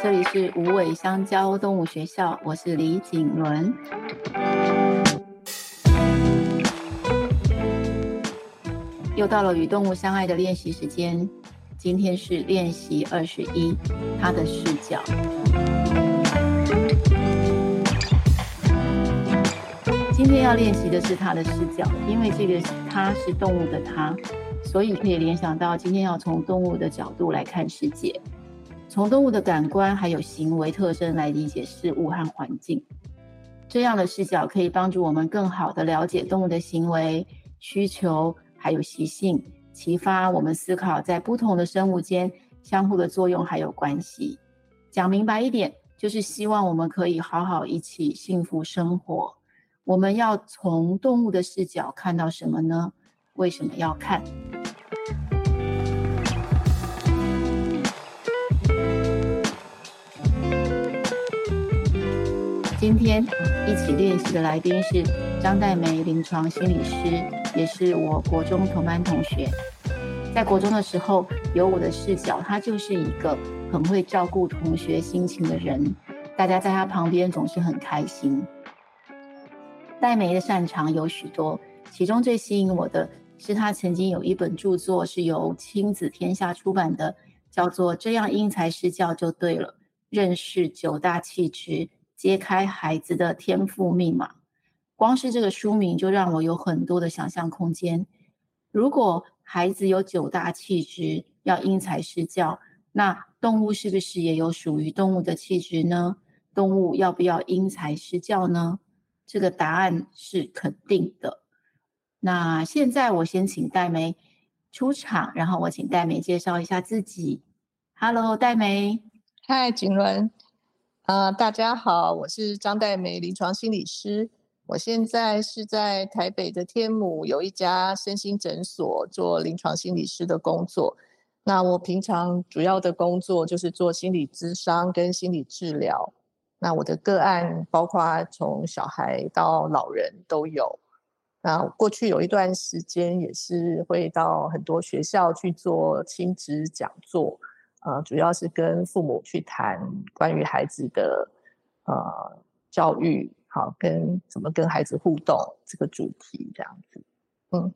这里是无尾香蕉动物学校，我是李景伦。又到了与动物相爱的练习时间，今天是练习二十一，它的视角。今天要练习的是它的视角，因为这个它是动物的它，所以可以联想到今天要从动物的角度来看世界。从动物的感官还有行为特征来理解事物和环境，这样的视角可以帮助我们更好地了解动物的行为、需求还有习性，启发我们思考在不同的生物间相互的作用还有关系。讲明白一点，就是希望我们可以好好一起幸福生活。我们要从动物的视角看到什么呢？为什么要看？今天一起练习的来宾是张岱梅临床心理师，也是我国中同班同学。在国中的时候，有我的视角，她就是一个很会照顾同学心情的人，大家在她旁边总是很开心。黛梅的擅长有许多，其中最吸引我的是她曾经有一本著作是由亲子天下出版的，叫做《这样因材施教就对了》，认识九大气质。揭开孩子的天赋密码，光是这个书名就让我有很多的想象空间。如果孩子有九大气质，要因材施教，那动物是不是也有属于动物的气质呢？动物要不要因材施教呢？这个答案是肯定的。那现在我先请戴梅出场，然后我请戴梅介绍一下自己。Hello，戴梅。嗨，景伦。啊、大家好，我是张黛梅，临床心理师。我现在是在台北的天母有一家身心诊所做临床心理师的工作。那我平常主要的工作就是做心理咨商跟心理治疗。那我的个案包括从小孩到老人都有。那过去有一段时间也是会到很多学校去做亲子讲座。呃，主要是跟父母去谈关于孩子的呃教育，好，跟怎么跟孩子互动这个主题这样子。嗯，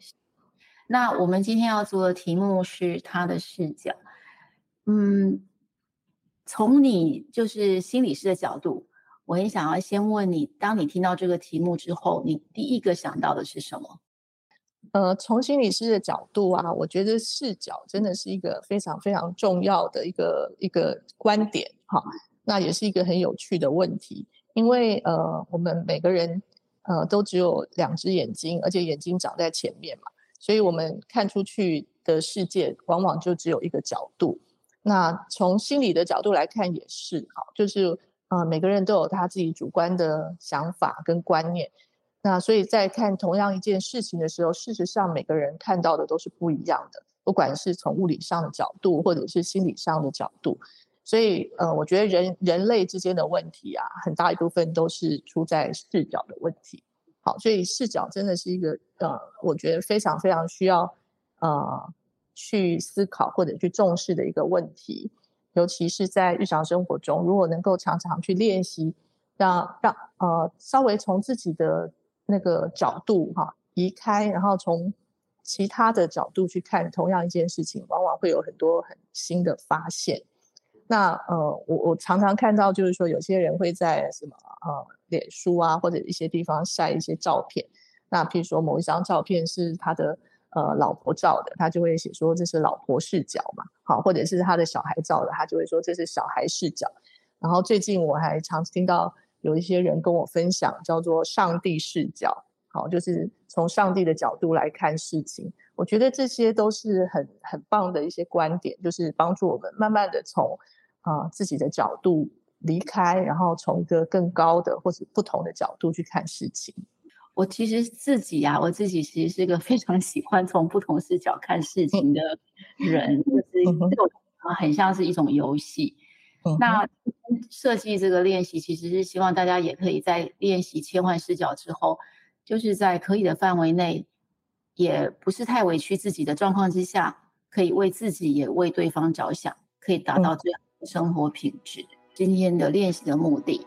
那我们今天要做的题目是他的视角。嗯，从你就是心理师的角度，我很想要先问你，当你听到这个题目之后，你第一个想到的是什么？呃，从心理师的角度啊，我觉得视角真的是一个非常非常重要的一个一个观点哈。那也是一个很有趣的问题，因为呃，我们每个人呃都只有两只眼睛，而且眼睛长在前面嘛，所以我们看出去的世界往往就只有一个角度。那从心理的角度来看也是哈，就是呃每个人都有他自己主观的想法跟观念。那所以在看同样一件事情的时候，事实上每个人看到的都是不一样的，不管是从物理上的角度，或者是心理上的角度。所以，呃，我觉得人人类之间的问题啊，很大一部分都是出在视角的问题。好，所以视角真的是一个呃，我觉得非常非常需要呃去思考或者去重视的一个问题，尤其是在日常生活中，如果能够常常去练习，让让呃稍微从自己的那个角度哈、移开，然后从其他的角度去看同样一件事情，往往会有很多很新的发现。那呃，我我常常看到，就是说有些人会在什么呃，脸书啊或者一些地方晒一些照片。那譬如说某一张照片是他的呃老婆照的，他就会写说这是老婆视角嘛，好，或者是他的小孩照的，他就会说这是小孩视角。然后最近我还常听到。有一些人跟我分享，叫做上帝视角，好，就是从上帝的角度来看事情。我觉得这些都是很很棒的一些观点，就是帮助我们慢慢的从啊、呃、自己的角度离开，然后从一个更高的或者不同的角度去看事情。我其实自己呀、啊，我自己其实是一个非常喜欢从不同视角看事情的人，就是这种很像是一种游戏。那设计这个练习，其实是希望大家也可以在练习切换视角之后，就是在可以的范围内，也不是太委屈自己的状况之下，可以为自己也为对方着想，可以达到这样的生活品质。今天的练习的目的。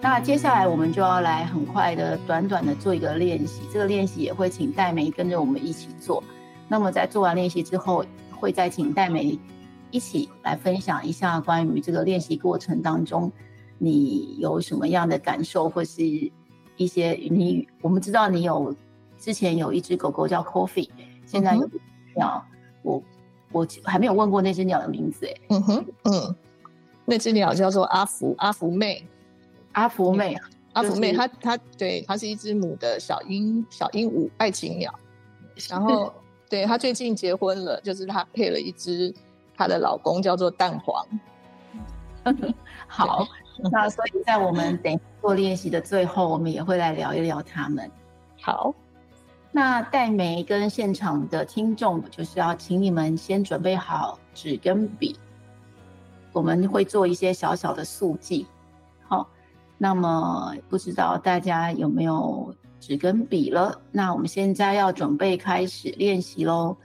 那接下来我们就要来很快的、短短的做一个练习。这个练习也会请戴梅跟着我们一起做。那么在做完练习之后，会再请戴美一起来分享一下关于这个练习过程当中，你有什么样的感受，或是一些你我们知道你有之前有一只狗狗叫 Coffee，现在有鸟，嗯、我我还没有问过那只鸟的名字哎。嗯哼，嗯，那只鸟叫做阿福，阿福妹。阿福妹，阿福妹，她她对，她是一只母的小鹦小鹦鹉爱情鸟，然后对她最近结婚了，就是她配了一只她的老公叫做蛋黄。好，那所以在我们等做练习的最后，我们也会来聊一聊他们。好，那黛玫跟现场的听众，就是要请你们先准备好纸跟笔，我们会做一些小小的速记。好。那么不知道大家有没有纸跟笔了？那我们现在要准备开始练习喽。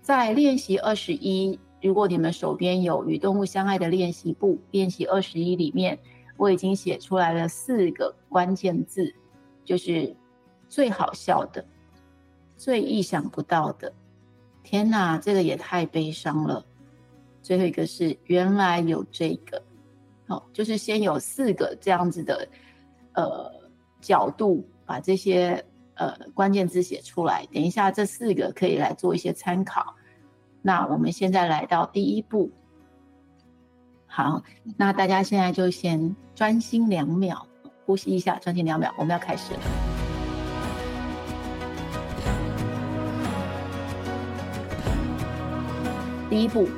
在练习二十一，如果你们手边有与动物相爱的练习簿，练习二十一里面，我已经写出来了四个关键字，就是最好笑的、最意想不到的。天哪，这个也太悲伤了。最后一个是原来有这个。好，就是先有四个这样子的，呃，角度把这些呃关键字写出来。等一下，这四个可以来做一些参考。那我们现在来到第一步。好，那大家现在就先专心两秒，呼吸一下，专心两秒，我们要开始了。第一步，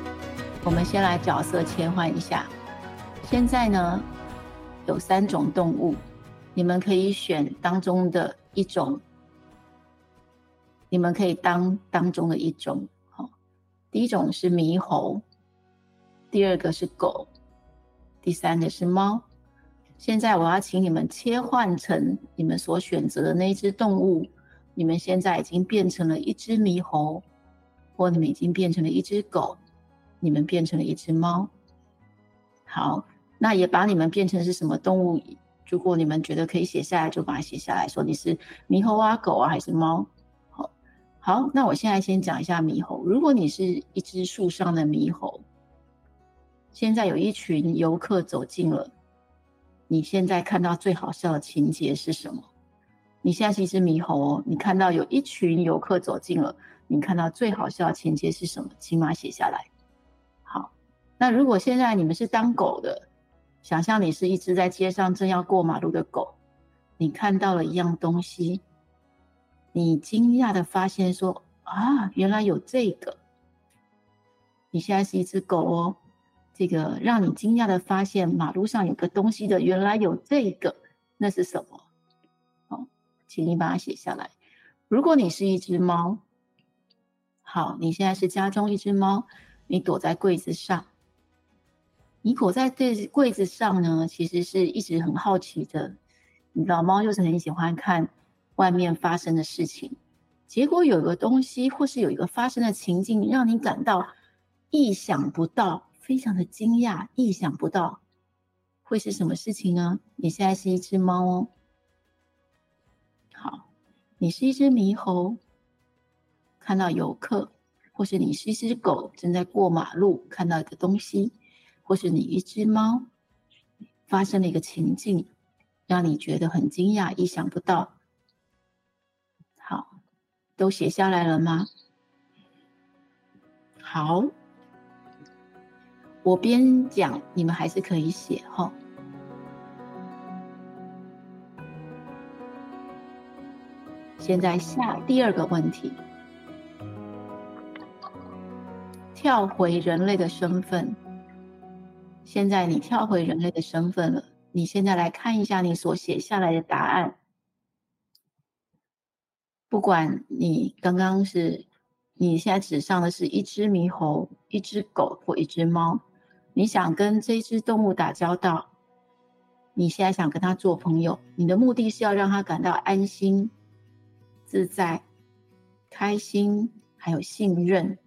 我们先来角色切换一下。现在呢，有三种动物，你们可以选当中的一种，你们可以当当中的一种。好，第一种是猕猴，第二个是狗，第三个是猫。现在我要请你们切换成你们所选择的那一只动物。你们现在已经变成了一只猕猴，或你们已经变成了一只狗，你们变成了一只猫。好。那也把你们变成是什么动物？如果你们觉得可以写下来，就把它写下来说你是猕猴啊、狗啊还是猫。好，好，那我现在先讲一下猕猴。如果你是一只树上的猕猴，现在有一群游客走近了，你现在看到最好笑的情节是什么？你现在是一只猕猴哦，你看到有一群游客走近了，你看到最好笑的情节是什么？请把它写下来。好，那如果现在你们是当狗的。想象你是一只在街上正要过马路的狗，你看到了一样东西，你惊讶的发现说：“啊，原来有这个！”你现在是一只狗哦，这个让你惊讶的发现马路上有个东西的，原来有这个，那是什么？好，请你把它写下来。如果你是一只猫，好，你现在是家中一只猫，你躲在柜子上。你躲在这柜子上呢，其实是一直很好奇的。你知道，猫就是很喜欢看外面发生的事情。结果有一个东西，或是有一个发生的情境，让你感到意想不到，非常的惊讶，意想不到会是什么事情呢？你现在是一只猫哦。好，你是一只猕猴，看到游客，或是你是一只狗，正在过马路，看到一个东西。或是你一只猫发生了一个情境，让你觉得很惊讶、意想不到。好，都写下来了吗？好，我边讲，你们还是可以写哈。现在下第二个问题，跳回人类的身份。现在你跳回人类的身份了。你现在来看一下你所写下来的答案。不管你刚刚是，你现在纸上的是一只猕猴、一只狗或一只猫，你想跟这只动物打交道，你现在想跟它做朋友，你的目的是要让它感到安心、自在、开心，还有信任。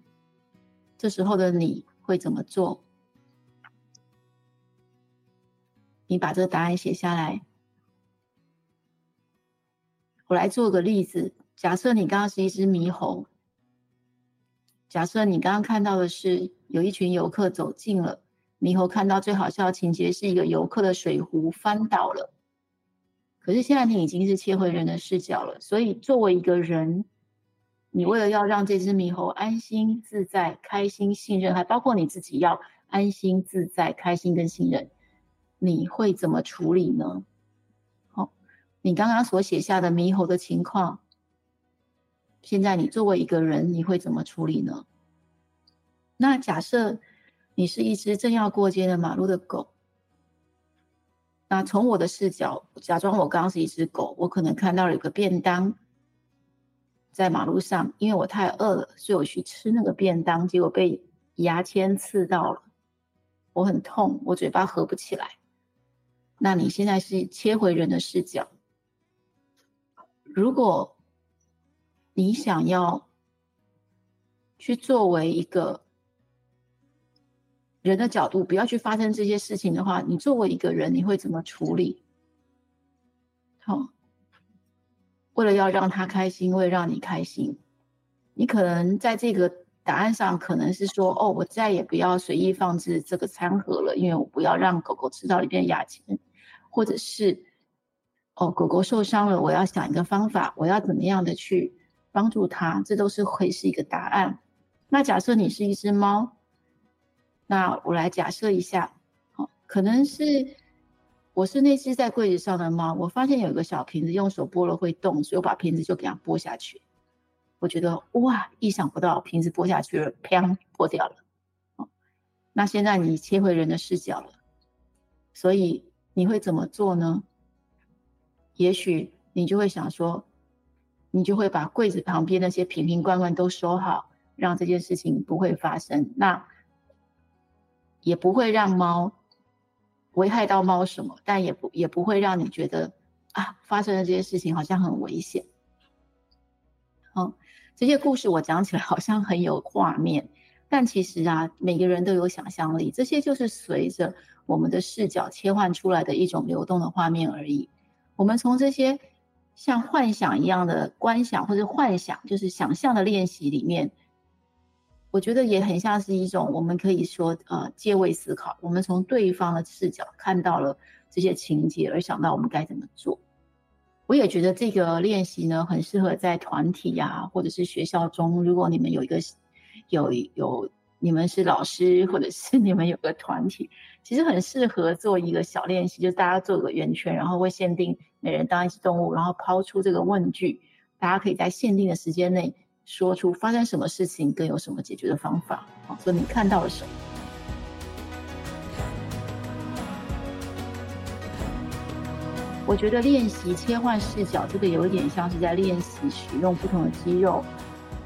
这时候的你会怎么做？你把这个答案写下来。我来做个例子，假设你刚刚是一只猕猴，假设你刚刚看到的是有一群游客走近了，猕猴看到最好笑的情节是一个游客的水壶翻倒了。可是现在你已经是切回人的视角了，所以作为一个人，你为了要让这只猕猴安心、自在、开心、信任，还包括你自己要安心、自在、开心跟信任，你会怎么处理呢？好你刚刚所写下的猕猴的情况，现在你作为一个人，你会怎么处理呢？那假设你是一只正要过街的马路的狗，那从我的视角，假装我刚刚是一只狗，我可能看到了有个便当在马路上，因为我太饿了，所以我去吃那个便当，结果被牙签刺到了，我很痛，我嘴巴合不起来。那你现在是切回人的视角。如果你想要去作为一个人的角度，不要去发生这些事情的话，你作为一个人，你会怎么处理？好，为了要让他开心，为了让你开心，你可能在这个答案上可能是说：“哦，我再也不要随意放置这个餐盒了，因为我不要让狗狗吃到里边的牙签，或者是。”哦，狗狗受伤了，我要想一个方法，我要怎么样的去帮助它？这都是会是一个答案。那假设你是一只猫，那我来假设一下，哦，可能是我是那只在柜子上的猫，我发现有一个小瓶子，用手拨了会动，所以我把瓶子就给它拨下去。我觉得哇，意想不到，瓶子拨下去了，砰，破掉了。哦，那现在你切回人的视角了，所以你会怎么做呢？也许你就会想说，你就会把柜子旁边那些瓶瓶罐罐都收好，让这件事情不会发生。那也不会让猫危害到猫什么，但也不也不会让你觉得啊，发生的这些事情好像很危险。嗯，这些故事我讲起来好像很有画面，但其实啊，每个人都有想象力，这些就是随着我们的视角切换出来的一种流动的画面而已。我们从这些像幻想一样的观想或者幻想，就是想象的练习里面，我觉得也很像是一种我们可以说呃借位思考。我们从对方的视角看到了这些情节，而想到我们该怎么做。我也觉得这个练习呢，很适合在团体呀、或者是学校中。如果你们有一个有有。你们是老师，或者是你们有个团体，其实很适合做一个小练习，就是大家做个圆圈，然后会限定每人当一只动物，然后抛出这个问句，大家可以在限定的时间内说出发生什么事情，跟有什么解决的方法。好，所以你看到了什么？我觉得练习切换视角，这个有一点像是在练习使用不同的肌肉。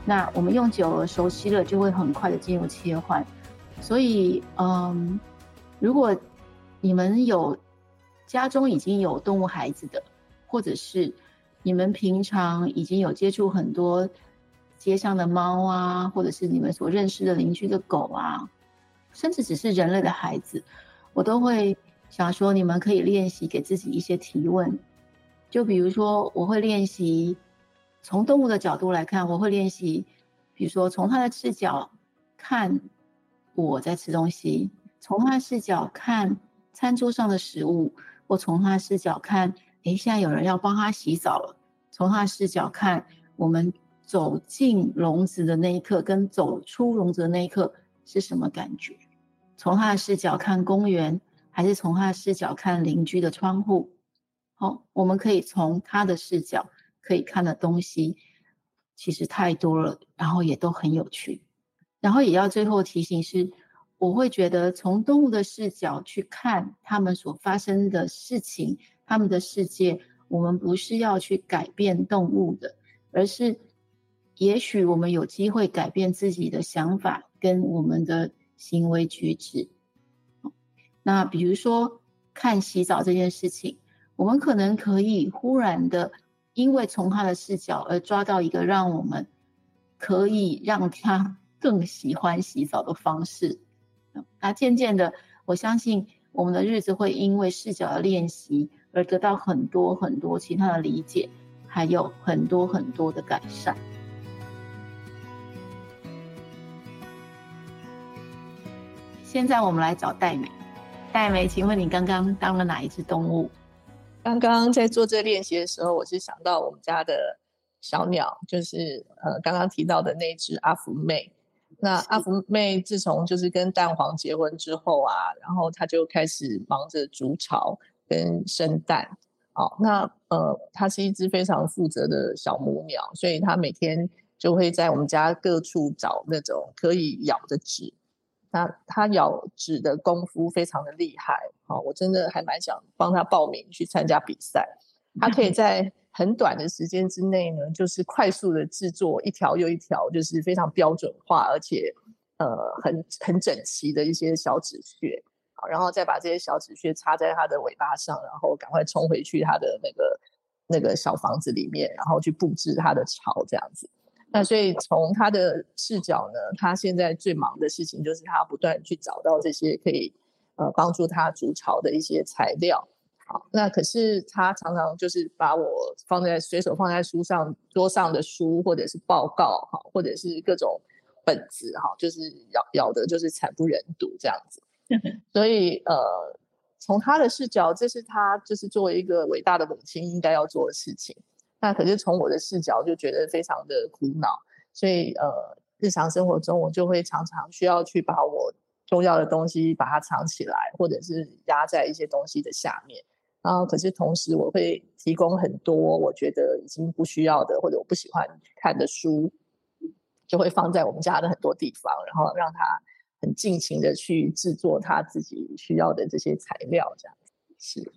那我们用久了、熟悉了，就会很快的进入切换。所以，嗯，如果你们有家中已经有动物孩子的，或者是你们平常已经有接触很多街上的猫啊，或者是你们所认识的邻居的狗啊，甚至只是人类的孩子，我都会想说，你们可以练习给自己一些提问。就比如说，我会练习。从动物的角度来看，我会练习，比如说从它的视角看我在吃东西，从他的视角看餐桌上的食物，或从他的视角看，诶，现在有人要帮他洗澡了。从他的视角看，我们走进笼子的那一刻，跟走出笼子的那一刻是什么感觉？从他的视角看公园，还是从他的视角看邻居的窗户？好，我们可以从他的视角。可以看的东西其实太多了，然后也都很有趣。然后也要最后提醒是，我会觉得从动物的视角去看他们所发生的事情，他们的世界，我们不是要去改变动物的，而是也许我们有机会改变自己的想法跟我们的行为举止。那比如说看洗澡这件事情，我们可能可以忽然的。因为从他的视角而抓到一个让我们可以让他更喜欢洗澡的方式。那渐渐的，我相信我们的日子会因为视角的练习而得到很多很多其他的理解，还有很多很多的改善。现在我们来找戴美，戴美，请问你刚刚当了哪一只动物？刚刚在做这练习的时候，我是想到我们家的小鸟，就是呃刚刚提到的那只阿福妹。那阿福妹自从就是跟蛋黄结婚之后啊，然后她就开始忙着筑巢跟生蛋。哦，那呃，它是一只非常负责的小母鸟，所以它每天就会在我们家各处找那种可以咬的纸。那它咬纸的功夫非常的厉害，哦，我真的还蛮想帮它报名去参加比赛。它可以 在很短的时间之内呢，就是快速的制作一条又一条，就是非常标准化而且呃很很整齐的一些小纸屑。然后再把这些小纸屑插在它的尾巴上，然后赶快冲回去它的那个那个小房子里面，然后去布置它的巢这样子。那所以从他的视角呢，他现在最忙的事情就是他不断去找到这些可以呃帮助他筑巢的一些材料。好，那可是他常常就是把我放在随手放在书上桌上的书，或者是报告哈，或者是各种本子哈，就是咬咬的就是惨不忍睹这样子。所以，呃，从他的视角，这是他就是作为一个伟大的母亲应该要做的事情。那可是从我的视角就觉得非常的苦恼。所以，呃，日常生活中我就会常常需要去把我重要的东西把它藏起来，或者是压在一些东西的下面。然后，可是同时我会提供很多我觉得已经不需要的或者我不喜欢看的书，就会放在我们家的很多地方，然后让他。很尽情的去制作他自己需要的这些材料，这样子是，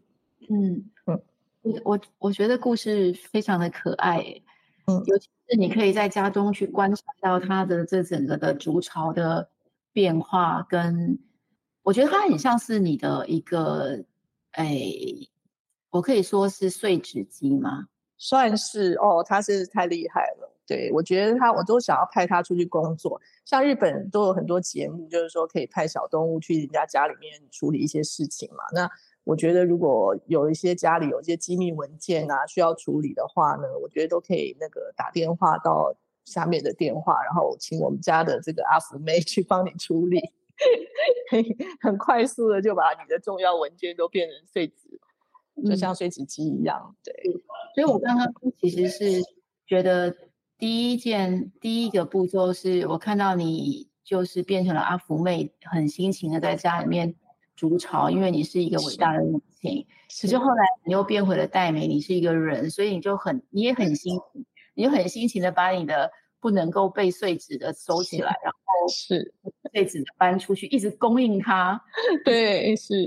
嗯嗯，我我觉得故事非常的可爱，嗯，尤其是你可以在家中去观察到他的这整个的筑巢的变化，跟我觉得它很像是你的一个，哎，我可以说是碎纸机吗？算是哦，他是太厉害了。对，我觉得他，我都想要派他出去工作。像日本都有很多节目，就是说可以派小动物去人家家里面处理一些事情嘛。那我觉得如果有一些家里有一些机密文件啊需要处理的话呢，我觉得都可以那个打电话到下面的电话，然后请我们家的这个阿福妹 去帮你处理，很快速的就把你的重要文件都变成碎纸，就像碎纸机一样。对，所以我刚刚其实是觉得。第一件，第一个步骤是我看到你就是变成了阿福妹，很辛勤的在家里面筑巢，因为你是一个伟大的母亲。可是后来你又变回了黛美，你是一个人，所以你就很，你也很辛勤，你就很辛勤的把你的不能够被碎纸的收起来，然后是碎纸的搬出去，一直供应它。对，是。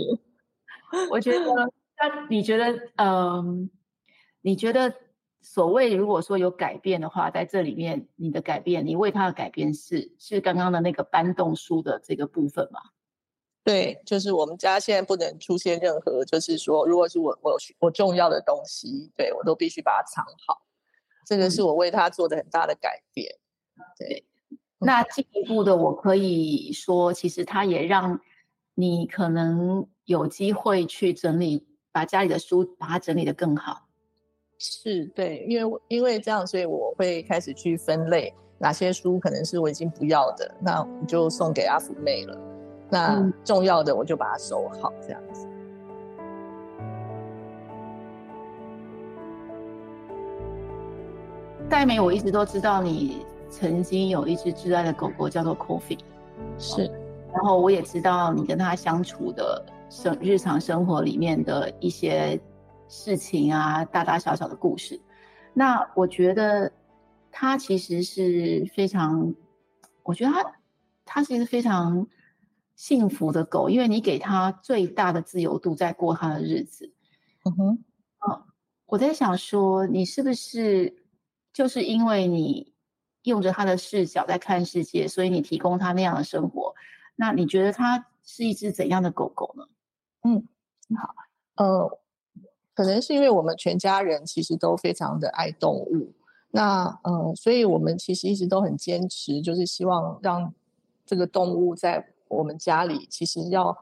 我觉得，那你觉得，嗯，你觉得？所谓如果说有改变的话，在这里面你的改变，你为他的改变是是刚刚的那个搬动书的这个部分吗？对，就是我们家现在不能出现任何，就是说，如果是我我我重要的东西，对我都必须把它藏好。这个是我为他做的很大的改变。嗯、对，那进一步的，我可以说，其实他也让你可能有机会去整理，把家里的书把它整理得更好。是对，因为因为这样，所以我会开始去分类哪些书可能是我已经不要的，那我就送给阿福妹了。那重要的我就把它收好，这样子。黛美，我一直都知道你曾经有一只挚爱的狗狗叫做 Coffee，是。然后我也知道你跟它相处的生日常生活里面的一些。事情啊，大大小小的故事，那我觉得他其实是非常，我觉得他他其实非常幸福的狗，因为你给他最大的自由度在过他的日子。嗯哼，哦，我在想说，你是不是就是因为你用着他的视角在看世界，所以你提供他那样的生活？那你觉得他是一只怎样的狗狗呢？嗯，好，呃。可能是因为我们全家人其实都非常的爱动物，那呃，所以我们其实一直都很坚持，就是希望让这个动物在我们家里，其实要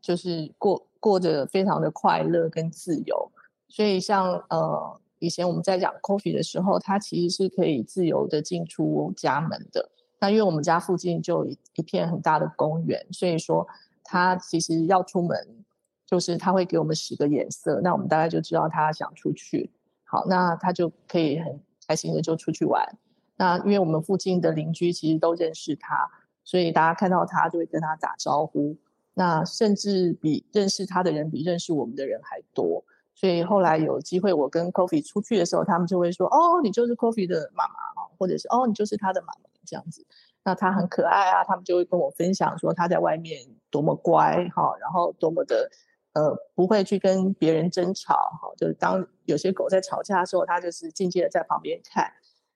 就是过过着非常的快乐跟自由。所以像呃以前我们在讲 Coffee 的时候，它其实是可以自由的进出家门的。那因为我们家附近就一一片很大的公园，所以说它其实要出门，就是他会给我们使个眼色，那我们大概就知道他想出去。好，那他就可以很。开心的就出去玩，那因为我们附近的邻居其实都认识他，所以大家看到他就会跟他打招呼。那甚至比认识他的人比认识我们的人还多。所以后来有机会我跟 Coffee 出去的时候，他们就会说：“哦，你就是 Coffee 的妈妈啊，或者是哦，你就是他的妈妈这样子。”那他很可爱啊，他们就会跟我分享说他在外面多么乖哈，然后多么的。呃，不会去跟别人争吵，哈，就是当有些狗在吵架的时候，它就是静静的在旁边看。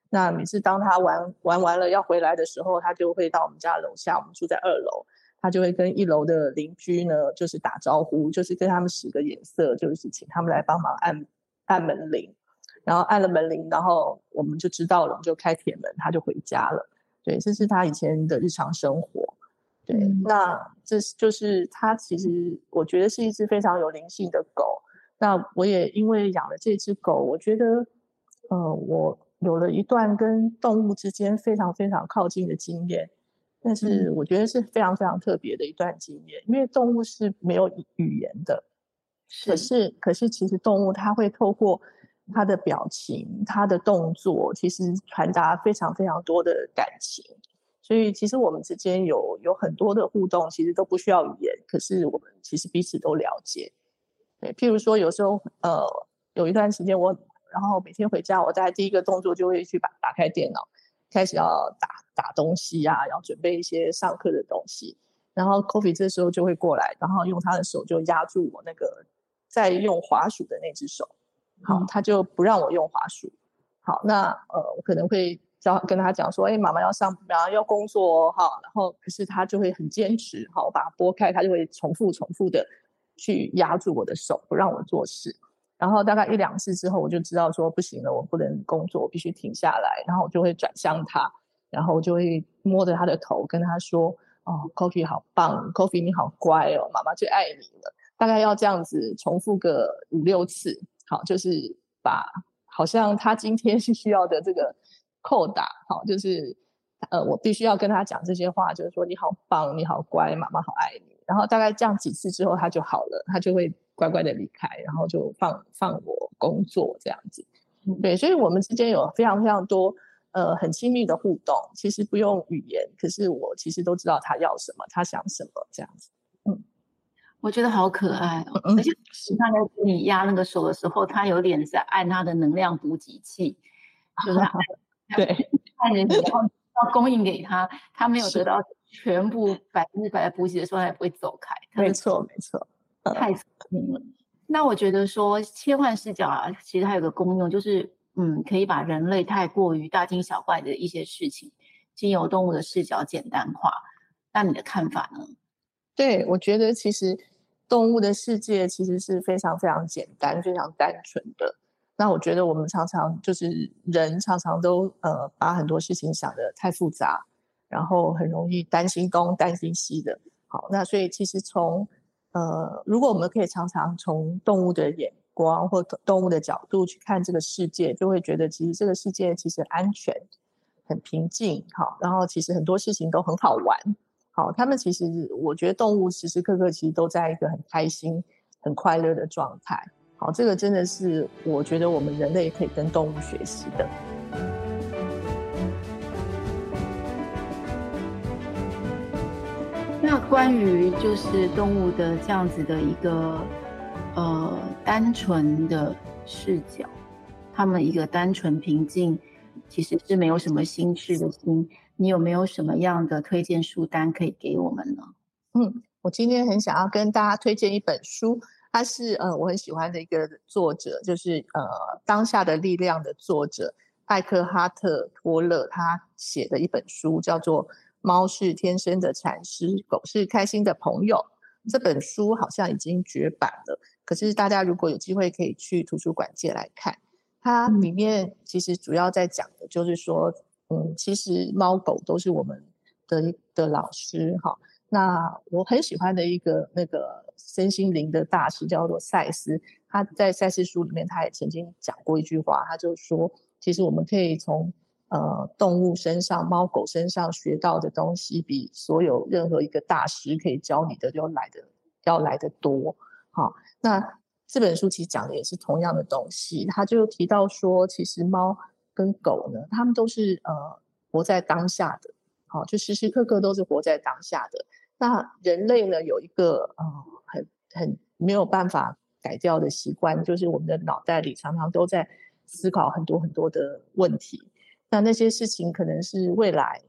那每次当它玩玩完了要回来的时候，它就会到我们家楼下，我们住在二楼，它就会跟一楼的邻居呢，就是打招呼，就是跟他们使个眼色，就是请他们来帮忙按按门铃，然后按了门铃，然后我们就知道了，我们就开铁门，它就回家了。对，这是它以前的日常生活。对，那这是就是它，其实我觉得是一只非常有灵性的狗。那我也因为养了这只狗，我觉得，呃，我有了一段跟动物之间非常非常靠近的经验。但是我觉得是非常非常特别的一段经验，因为动物是没有语言的，可是可是其实动物它会透过它的表情、它的动作，其实传达非常非常多的感情。所以其实我们之间有有很多的互动，其实都不需要语言，可是我们其实彼此都了解。对，譬如说有时候呃有一段时间我，然后每天回家，我在第一个动作就会去把打开电脑，开始要打打东西啊，要准备一些上课的东西。然后 Coffee 这时候就会过来，然后用他的手就压住我那个在用滑鼠的那只手，好，他就不让我用滑鼠。好，那呃我可能会。要跟他讲说，哎，妈妈要上，妈妈要工作哦，哈，然后可是他就会很坚持，好，我把它拨开，他就会重复重复的去压住我的手，不让我做事。然后大概一两次之后，我就知道说不行了，我不能工作，我必须停下来。然后我就会转向他，然后我就会摸着他的头，跟他说，哦，Coffee 好棒，Coffee 你好乖哦，妈妈最爱你了。大概要这样子重复个五六次，好，就是把好像他今天是需要的这个。扣打，好，就是，呃，我必须要跟他讲这些话，就是说你好棒，你好乖，妈妈好爱你。然后大概这样几次之后，他就好了，他就会乖乖的离开，然后就放放我工作这样子。对，所以我们之间有非常非常多呃很亲密的互动，其实不用语言，可是我其实都知道他要什么，他想什么这样子。嗯，我觉得好可爱哦，而且他在给你压那个手的时候，他有点在按他的能量补给器，就是他。对，看人要要供应给他，他没有得到全部百分之百的补给的时候，他也不会走开。没错，没错，太聪明了。那我觉得说切换视角啊，其实它有个功用，就是嗯，可以把人类太过于大惊小怪的一些事情，经由动物的视角简单化。那你的看法呢？对，我觉得其实动物的世界其实是非常非常简单、非常单纯的。那我觉得我们常常就是人常常都呃把很多事情想得太复杂，然后很容易担心东担心西的。好，那所以其实从呃如果我们可以常常从动物的眼光或动物的角度去看这个世界，就会觉得其实这个世界其实安全、很平静。好，然后其实很多事情都很好玩。好，他们其实我觉得动物时时刻刻其实都在一个很开心、很快乐的状态。好，这个真的是我觉得我们人类可以跟动物学习的。那关于就是动物的这样子的一个呃单纯的视角，他们一个单纯平静，其实是没有什么心事的心。你有没有什么样的推荐书单可以给我们呢？嗯，我今天很想要跟大家推荐一本书。他是呃，我很喜欢的一个作者，就是呃，《当下的力量》的作者艾克哈特·托勒，他写的一本书叫做《猫是天生的禅师，狗是开心的朋友》。这本书好像已经绝版了，可是大家如果有机会可以去图书馆借来看。它里面其实主要在讲的就是说，嗯，其实猫狗都是我们的的老师哈。那我很喜欢的一个那个身心灵的大师叫做赛斯，他在赛斯书里面他也曾经讲过一句话，他就说，其实我们可以从呃动物身上、猫狗身上学到的东西，比所有任何一个大师可以教你的要来的要来的多。好，那这本书其实讲的也是同样的东西，他就提到说，其实猫跟狗呢，他们都是呃活在当下的，好，就时时刻刻都是活在当下的。那人类呢，有一个呃很很没有办法改掉的习惯，就是我们的脑袋里常常都在思考很多很多的问题。那那些事情可能是未来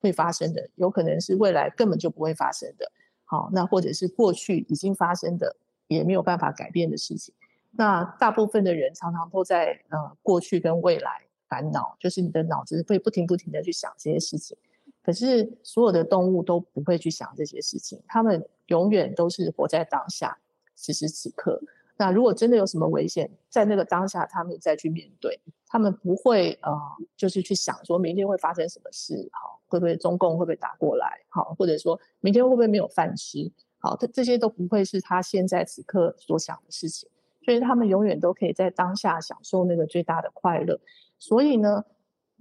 会发生的，有可能是未来根本就不会发生的。好，那或者是过去已经发生的，也没有办法改变的事情。那大部分的人常常都在呃过去跟未来烦恼，就是你的脑子会不停不停的去想这些事情。可是所有的动物都不会去想这些事情，他们永远都是活在当下，此时此刻。那如果真的有什么危险，在那个当下，他们再去面对，他们不会呃，就是去想说明天会发生什么事，好，会不会中共会不会打过来，好，或者说明天会不会没有饭吃，好，这这些都不会是他现在此刻所想的事情，所以他们永远都可以在当下享受那个最大的快乐。所以呢，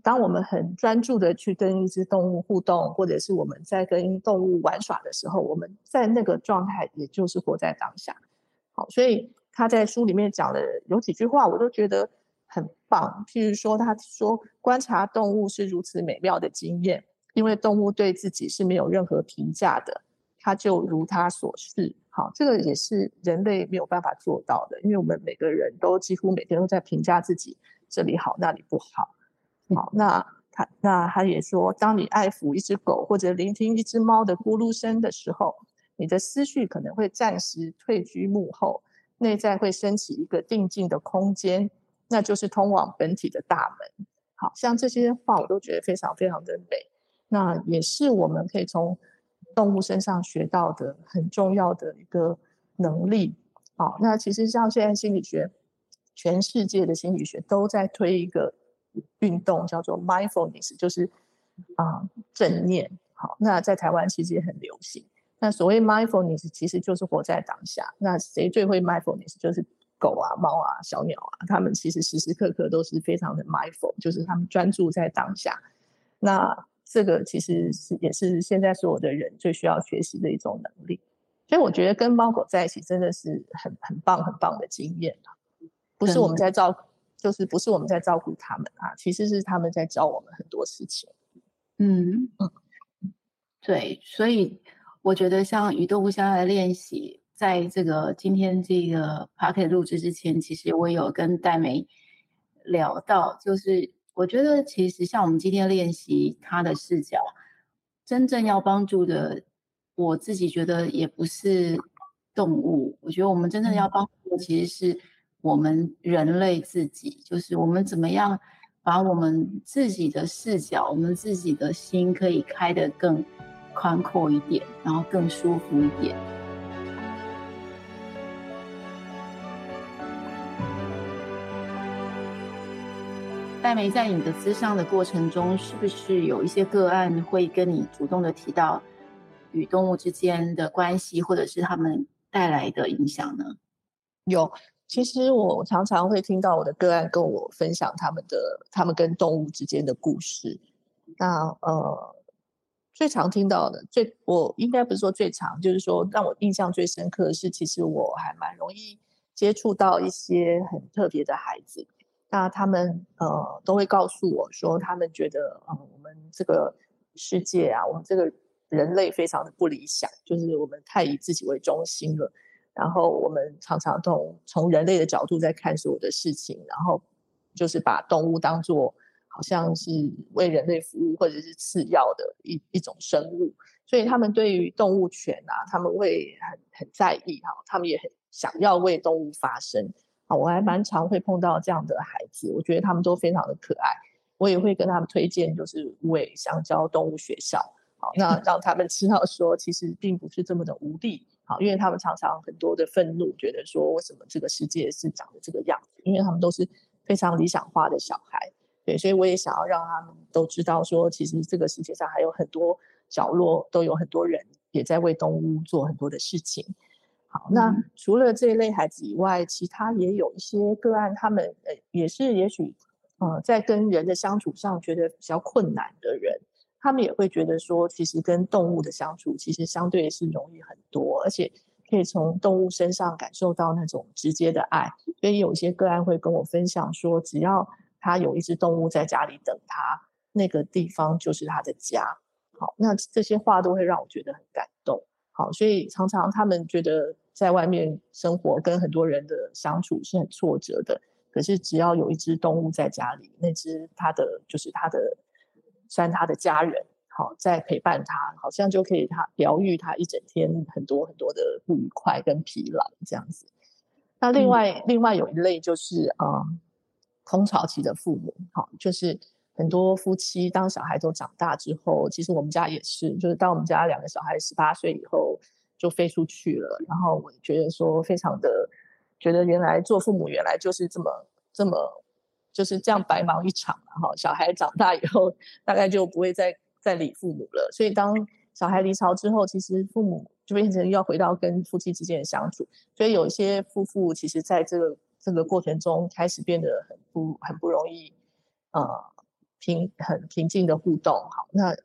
当我们很专注的去跟一只动物互动，或者是我们在跟动物玩耍的时候，我们在那个状态，也就是活在当下。好，所以他在书里面讲的有几句话，我都觉得很棒。譬如说，他说观察动物是如此美妙的经验，因为动物对自己是没有任何评价的，它就如它所是。好，这个也是人类没有办法做到的，因为我们每个人都几乎每天都在评价自己，这里好，那里不好。好，那他那他也说，当你爱抚一只狗或者聆听一只猫的咕噜声的时候，你的思绪可能会暂时退居幕后，内在会升起一个定静的空间，那就是通往本体的大门。好，像这些话我都觉得非常非常的美，那也是我们可以从动物身上学到的很重要的一个能力。好，那其实像现在心理学，全世界的心理学都在推一个。运动叫做 mindfulness，就是啊、呃、正念。好，那在台湾其实也很流行。那所谓 mindfulness，其实就是活在当下。那谁最会 mindfulness？就是狗啊、猫啊、小鸟啊，它们其实时时刻刻都是非常的 mindful，就是它们专注在当下。那这个其实是也是现在所有的人最需要学习的一种能力。所以我觉得跟猫狗在一起真的是很很棒很棒的经验，不是我们在照。就是不是我们在照顾他们啊，其实是他们在教我们很多事情。嗯嗯，对，所以我觉得像与动物相爱的练习，在这个今天这个 podcast 录制之前，其实我有跟戴梅聊到，就是我觉得其实像我们今天练习他的视角，真正要帮助的，我自己觉得也不是动物，我觉得我们真正要帮助的其实是。我们人类自己，就是我们怎么样把我们自己的视角、我们自己的心可以开得更宽阔一点，然后更舒服一点。戴梅，在你的咨商的过程中，是不是有一些个案会跟你主动的提到与动物之间的关系，或者是他们带来的影响呢？有。其实我常常会听到我的个案跟我分享他们的他们跟动物之间的故事。那呃，最常听到的，最我应该不是说最常，就是说让我印象最深刻的是，其实我还蛮容易接触到一些很特别的孩子。那他们呃都会告诉我说，他们觉得嗯、我们这个世界啊，我们这个人类非常的不理想，就是我们太以自己为中心了。然后我们常常从从人类的角度在看所有的事情，然后就是把动物当做好像是为人类服务或者是次要的一一种生物，所以他们对于动物权啊，他们会很很在意哈，他们也很想要为动物发声啊。我还蛮常会碰到这样的孩子，我觉得他们都非常的可爱，我也会跟他们推荐就是无尾香蕉动物学校，好，那让他们知道说其实并不是这么的无力。好，因为他们常常很多的愤怒，觉得说为什么这个世界是长得这个样子？因为他们都是非常理想化的小孩。对，所以我也想要让他们都知道说，其实这个世界上还有很多角落，都有很多人也在为动物做很多的事情。好，那除了这一类孩子以外，其他也有一些个案，他们呃也是也许呃在跟人的相处上觉得比较困难的人，他们也会觉得说，其实跟动物的相处其实相对是容易很多，而且可以从动物身上感受到那种直接的爱。所以有些个案会跟我分享说，只要他有一只动物在家里等他，那个地方就是他的家。好，那这些话都会让我觉得很感动。好，所以常常他们觉得在外面生活跟很多人的相处是很挫折的，可是只要有一只动物在家里，那只它的就是它的，算他的家人，好，在陪伴他，好像就可以他疗愈他一整天很多很多的不愉快跟疲劳这样子。那另外、嗯、另外有一类就是啊、嗯，空巢期的父母，好，就是。很多夫妻当小孩都长大之后，其实我们家也是，就是当我们家两个小孩十八岁以后就飞出去了，然后我觉得说非常的觉得原来做父母原来就是这么这么就是这样白忙一场，了哈小孩长大以后大概就不会再再理父母了，所以当小孩离巢之后，其实父母就变成要回到跟夫妻之间的相处，所以有一些夫妇其实在这个这个过程中开始变得很不很不容易，呃。平很平静的互动，好，那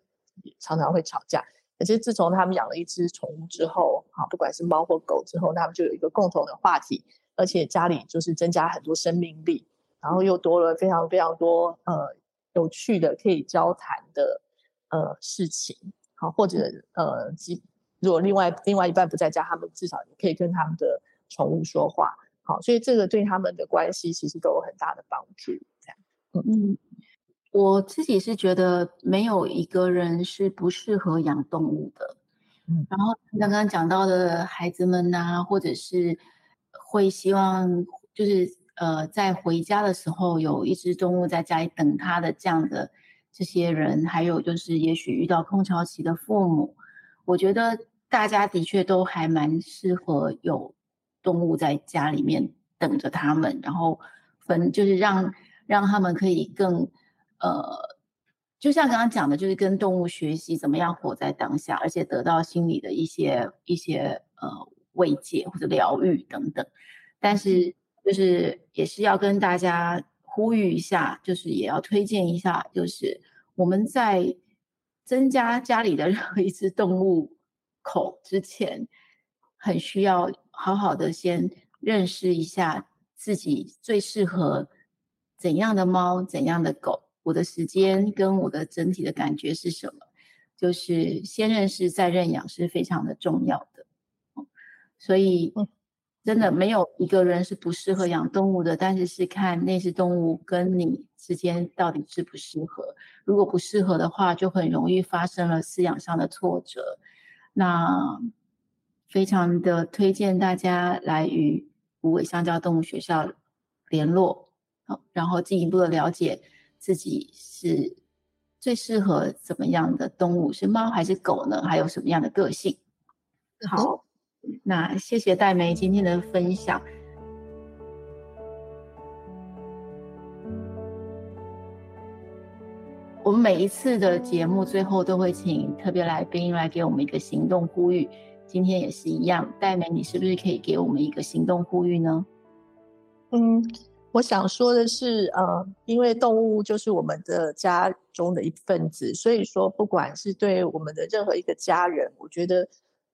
常常会吵架。可是自从他们养了一只宠物之后，好，不管是猫或狗之后，他们就有一个共同的话题，而且家里就是增加很多生命力，然后又多了非常非常多呃有趣的可以交谈的呃事情，好，或者呃，如果另外另外一半不在家，他们至少也可以跟他们的宠物说话，好，所以这个对他们的关系其实都有很大的帮助，这样，嗯。嗯我自己是觉得没有一个人是不适合养动物的，嗯，然后刚刚讲到的孩子们呐、啊，或者是会希望就是呃在回家的时候有一只动物在家里等他的这样的这些人，还有就是也许遇到空巢期的父母，我觉得大家的确都还蛮适合有动物在家里面等着他们，然后分就是让让他们可以更。呃，就像刚刚讲的，就是跟动物学习怎么样活在当下，而且得到心理的一些一些呃慰藉或者疗愈等等。但是就是也是要跟大家呼吁一下，就是也要推荐一下，就是我们在增加家里的 任何一只动物口之前，很需要好好的先认识一下自己最适合怎样的猫，怎样的狗。我的时间跟我的整体的感觉是什么？就是先认识再认养是非常的重要的，所以真的没有一个人是不适合养动物的，但是是看那只动物跟你之间到底适不适合。如果不适合的话，就很容易发生了饲养上的挫折。那非常的推荐大家来与无尾香蕉动物学校联络，好，然后进一步的了解。自己是最适合怎么样的动物？是猫还是狗呢？还有什么样的个性？好，那谢谢黛玫今天的分享。我们每一次的节目最后都会请特别来宾来给我们一个行动呼吁，今天也是一样。黛玫，你是不是可以给我们一个行动呼吁呢？嗯。我想说的是，呃，因为动物就是我们的家中的一份子，所以说不管是对我们的任何一个家人，我觉得，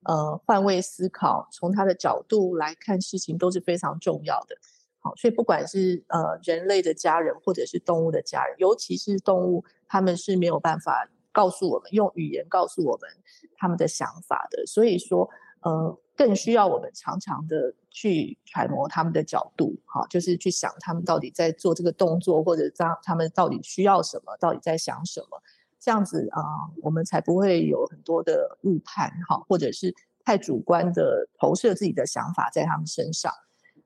呃，换位思考，从他的角度来看事情都是非常重要的。好，所以不管是呃人类的家人，或者是动物的家人，尤其是动物，他们是没有办法告诉我们，用语言告诉我们他们的想法的。所以说，呃。更需要我们常常的去揣摩他们的角度，哈，就是去想他们到底在做这个动作，或者让他们到底需要什么，到底在想什么，这样子啊，我们才不会有很多的误判，哈，或者是太主观的投射自己的想法在他们身上。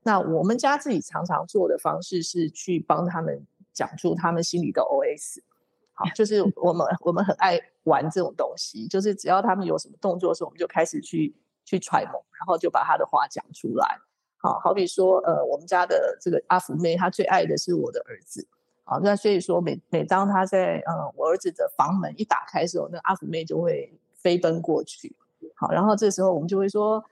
那我们家自己常常做的方式是去帮他们讲出他们心里的 OS，好，就是我们我们很爱玩这种东西，就是只要他们有什么动作的时候，我们就开始去。去揣摩，然后就把他的话讲出来。好，好比说，呃，我们家的这个阿福妹，她最爱的是我的儿子。好，那所以说每每当他在呃我儿子的房门一打开的时候，那阿福妹就会飞奔过去。好，然后这时候我们就会说：“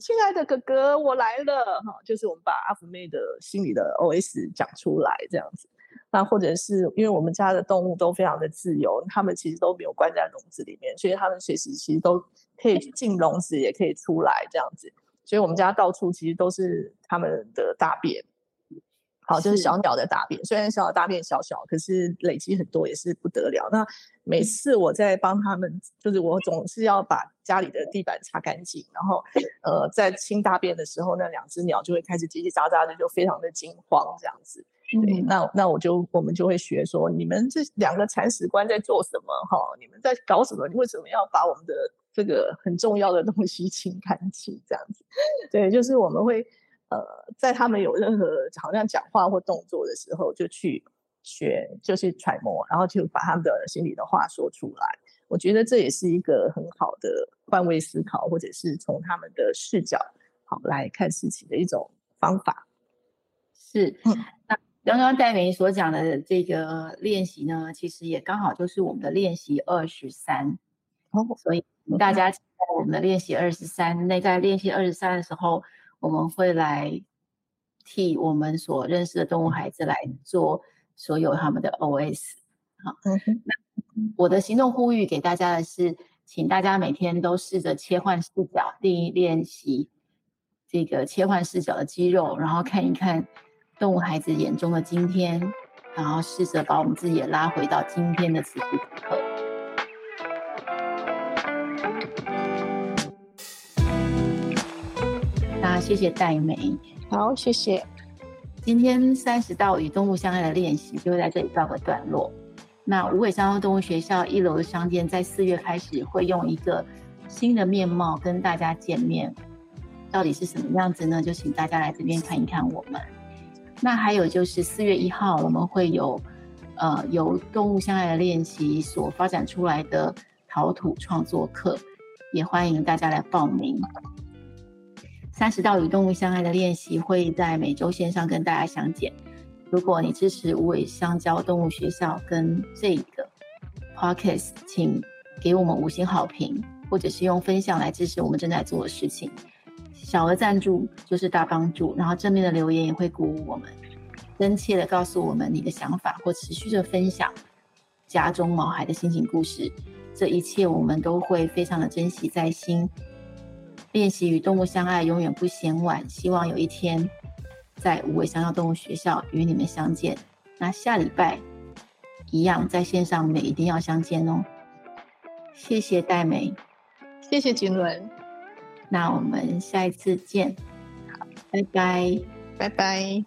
亲爱的哥哥，我来了。”哈，就是我们把阿福妹的心里的 OS 讲出来，这样子。那或者是因为我们家的动物都非常的自由，他们其实都没有关在笼子里面，所以他们随时其实都可以进笼子，也可以出来这样子。所以我们家到处其实都是他们的大便，好，就是小鸟的大便。虽然小鸟大便小小，可是累积很多也是不得了。那每次我在帮他们，就是我总是要把家里的地板擦干净，然后呃，在清大便的时候，那两只鸟就会开始叽叽喳喳的，就非常的惊慌这样子。对，那那我就我们就会学说，你们这两个铲屎官在做什么？哈，你们在搞什么？你为什么要把我们的？这个很重要的东西清干净，这样子，对，就是我们会呃，在他们有任何好像讲话或动作的时候，就去学，就去揣摩，然后就把他们的心里的话说出来。我觉得这也是一个很好的换位思考，或者是从他们的视角好来看事情的一种方法。是，嗯，那刚刚戴明所讲的这个练习呢，其实也刚好就是我们的练习二十三，哦，所以。大家在我们的练习二十三，那在练习二十三的时候，我们会来替我们所认识的动物孩子来做所有他们的 OS。好，那我的行动呼吁给大家的是，请大家每天都试着切换视角，第一练习这个切换视角的肌肉，然后看一看动物孩子眼中的今天，然后试着把我们自己也拉回到今天的此时此刻。谢谢戴梅，好，谢谢。今天三十道与动物相爱的练习就会在这里告个段落。那无尾香蕉动物学校一楼的商店在四月开始会用一个新的面貌跟大家见面，到底是什么样子呢？就请大家来这边看一看我们。那还有就是四月一号我们会有呃由动物相爱的练习所发展出来的陶土创作课，也欢迎大家来报名。三十道与动物相爱的练习会在每周线上跟大家相见。如果你支持无尾香蕉动物学校跟这个 podcast，请给我们五星好评，或者是用分享来支持我们正在做的事情。小额赞助就是大帮助，然后正面的留言也会鼓舞我们，真切的告诉我们你的想法或持续的分享家中毛孩的心情故事，这一切我们都会非常的珍惜在心。练习与动物相爱，永远不嫌晚。希望有一天，在五位香料动物学校与你们相见。那下礼拜一样在线上面一定要相见哦。谢谢戴美，谢谢军伦。那我们下一次见。好，拜拜，拜拜。